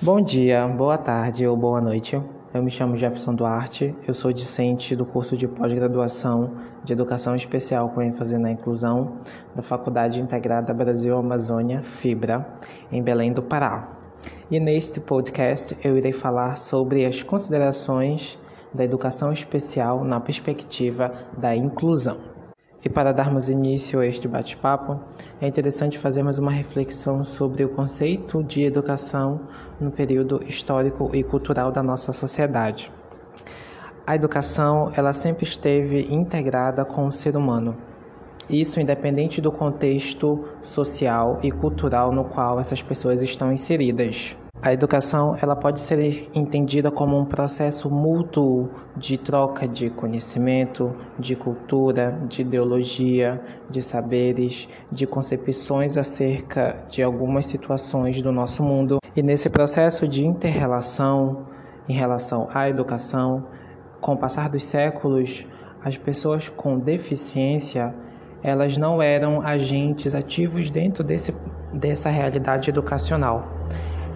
Bom dia, boa tarde ou boa noite. Eu me chamo Jefferson Duarte, eu sou discente do curso de pós-graduação de Educação Especial com ênfase na inclusão da Faculdade Integrada Brasil Amazônia, FIBRA, em Belém do Pará. E neste podcast eu irei falar sobre as considerações da educação especial na perspectiva da inclusão. E para darmos início a este bate-papo, é interessante fazermos uma reflexão sobre o conceito de educação no período histórico e cultural da nossa sociedade. A educação, ela sempre esteve integrada com o ser humano. Isso independente do contexto social e cultural no qual essas pessoas estão inseridas. A educação ela pode ser entendida como um processo mútuo de troca de conhecimento, de cultura, de ideologia, de saberes, de concepções acerca de algumas situações do nosso mundo. E nesse processo de interrelação em relação à educação, com o passar dos séculos, as pessoas com deficiência elas não eram agentes ativos dentro desse, dessa realidade educacional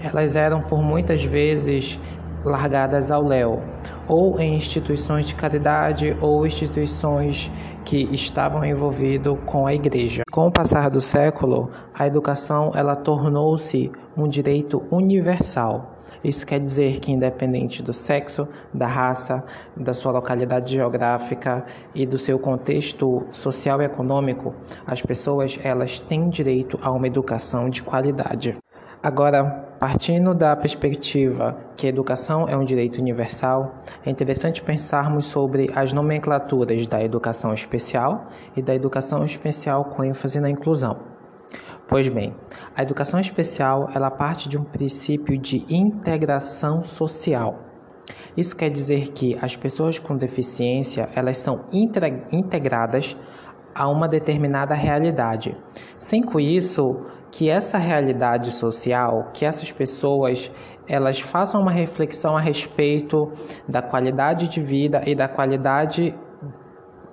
elas eram por muitas vezes largadas ao léu, ou em instituições de caridade ou instituições que estavam envolvidos com a igreja. Com o passar do século, a educação ela tornou-se um direito universal. Isso quer dizer que independente do sexo, da raça, da sua localidade geográfica e do seu contexto social e econômico, as pessoas elas têm direito a uma educação de qualidade. Agora, partindo da perspectiva que a educação é um direito universal, é interessante pensarmos sobre as nomenclaturas da educação especial e da educação especial com ênfase na inclusão. Pois bem, a educação especial ela parte de um princípio de integração social. Isso quer dizer que as pessoas com deficiência elas são integradas a uma determinada realidade. Sem com isso que essa realidade social, que essas pessoas elas façam uma reflexão a respeito da qualidade de vida e da qualidade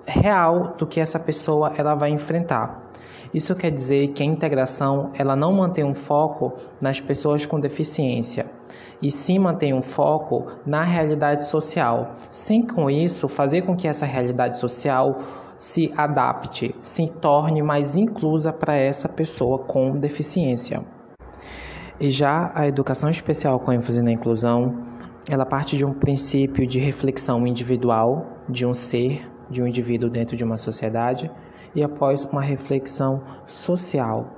real do que essa pessoa ela vai enfrentar. Isso quer dizer que a integração ela não mantém um foco nas pessoas com deficiência, e sim mantém um foco na realidade social, sem com isso fazer com que essa realidade social se adapte, se torne mais inclusa para essa pessoa com deficiência. E já a educação especial com ênfase na inclusão, ela parte de um princípio de reflexão individual de um ser, de um indivíduo dentro de uma sociedade, e após uma reflexão social.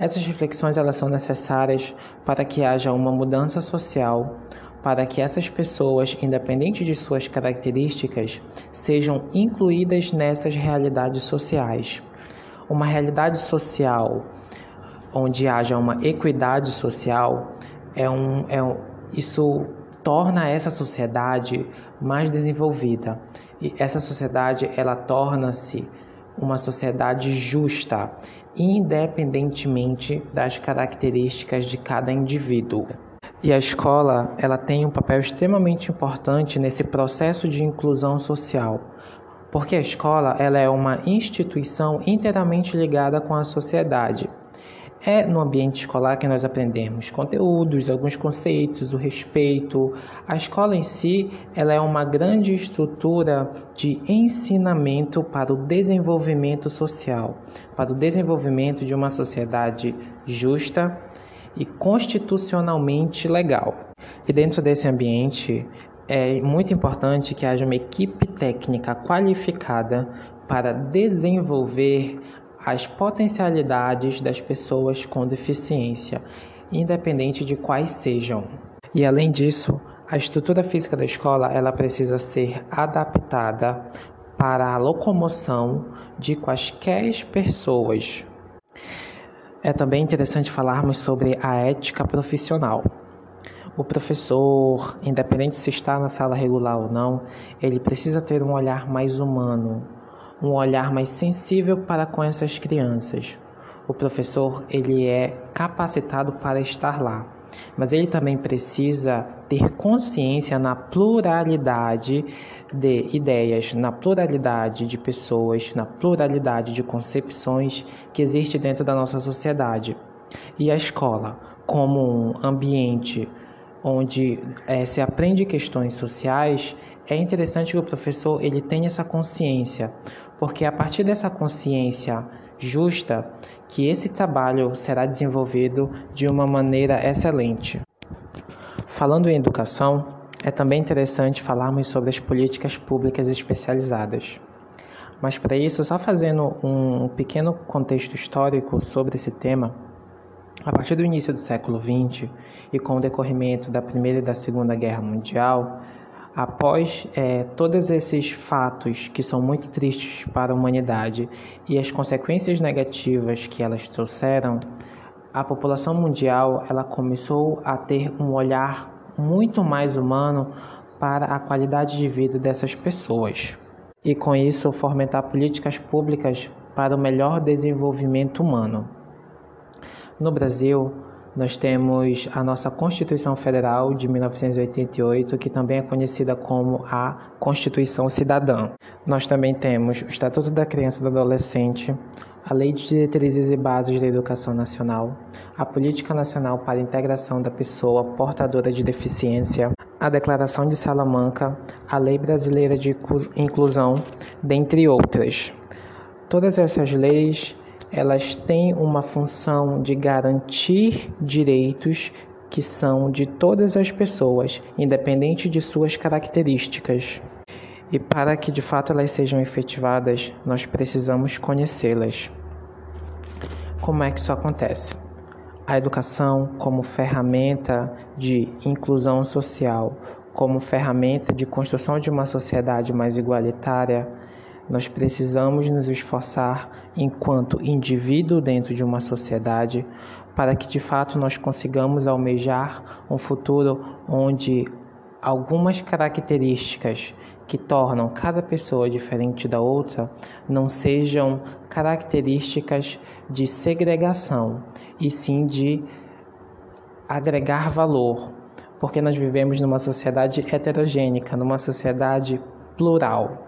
Essas reflexões elas são necessárias para que haja uma mudança social, para que essas pessoas, independente de suas características, sejam incluídas nessas realidades sociais. Uma realidade social onde haja uma equidade social é um, é um, isso torna essa sociedade mais desenvolvida e essa sociedade ela torna-se uma sociedade justa, independentemente das características de cada indivíduo. E a escola, ela tem um papel extremamente importante nesse processo de inclusão social, porque a escola, ela é uma instituição inteiramente ligada com a sociedade. É no ambiente escolar que nós aprendemos conteúdos, alguns conceitos, o respeito. A escola em si, ela é uma grande estrutura de ensinamento para o desenvolvimento social, para o desenvolvimento de uma sociedade justa, e constitucionalmente legal. E dentro desse ambiente é muito importante que haja uma equipe técnica qualificada para desenvolver as potencialidades das pessoas com deficiência, independente de quais sejam. E além disso, a estrutura física da escola ela precisa ser adaptada para a locomoção de quaisquer pessoas é também interessante falarmos sobre a ética profissional. O professor, independente se está na sala regular ou não, ele precisa ter um olhar mais humano, um olhar mais sensível para com essas crianças. O professor, ele é capacitado para estar lá, mas ele também precisa ter consciência na pluralidade de ideias, na pluralidade de pessoas, na pluralidade de concepções que existe dentro da nossa sociedade. E a escola, como um ambiente onde é, se aprende questões sociais, é interessante que o professor ele tenha essa consciência, porque a partir dessa consciência justa que esse trabalho será desenvolvido de uma maneira excelente. Falando em educação, é também interessante falarmos sobre as políticas públicas especializadas. Mas para isso, só fazendo um pequeno contexto histórico sobre esse tema, a partir do início do século XX e com o decorrimento da Primeira e da Segunda Guerra Mundial, após é, todos esses fatos que são muito tristes para a humanidade e as consequências negativas que elas trouxeram, a população mundial ela começou a ter um olhar muito mais humano para a qualidade de vida dessas pessoas e, com isso, fomentar políticas públicas para o melhor desenvolvimento humano. No Brasil, nós temos a nossa Constituição Federal de 1988, que também é conhecida como a Constituição Cidadã. Nós também temos o Estatuto da Criança e do Adolescente, a Lei de Diretrizes e Bases da Educação Nacional, a Política Nacional para a Integração da Pessoa Portadora de Deficiência, a Declaração de Salamanca, a Lei Brasileira de Inclusão, dentre outras. Todas essas leis, elas têm uma função de garantir direitos que são de todas as pessoas, independente de suas características. E para que de fato elas sejam efetivadas, nós precisamos conhecê-las. Como é que isso acontece? A educação, como ferramenta de inclusão social, como ferramenta de construção de uma sociedade mais igualitária, nós precisamos nos esforçar enquanto indivíduo dentro de uma sociedade para que de fato nós consigamos almejar um futuro onde algumas características que tornam cada pessoa diferente da outra não sejam características de segregação, e sim de agregar valor, porque nós vivemos numa sociedade heterogênica, numa sociedade plural.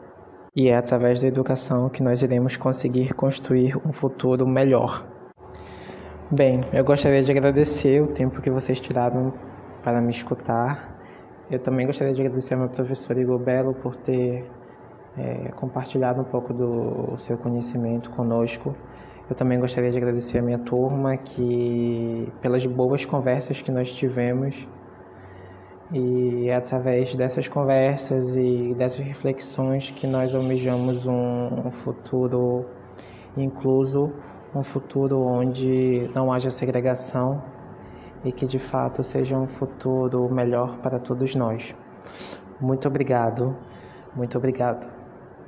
E é através da educação que nós iremos conseguir construir um futuro melhor. Bem, eu gostaria de agradecer o tempo que vocês tiraram para me escutar eu também gostaria de agradecer ao meu professor Igor Belo por ter é, compartilhado um pouco do seu conhecimento conosco. Eu também gostaria de agradecer a minha turma que pelas boas conversas que nós tivemos e é através dessas conversas e dessas reflexões que nós almejamos um, um futuro incluso, um futuro onde não haja segregação e que de fato seja um futuro melhor para todos nós. Muito obrigado, muito obrigado.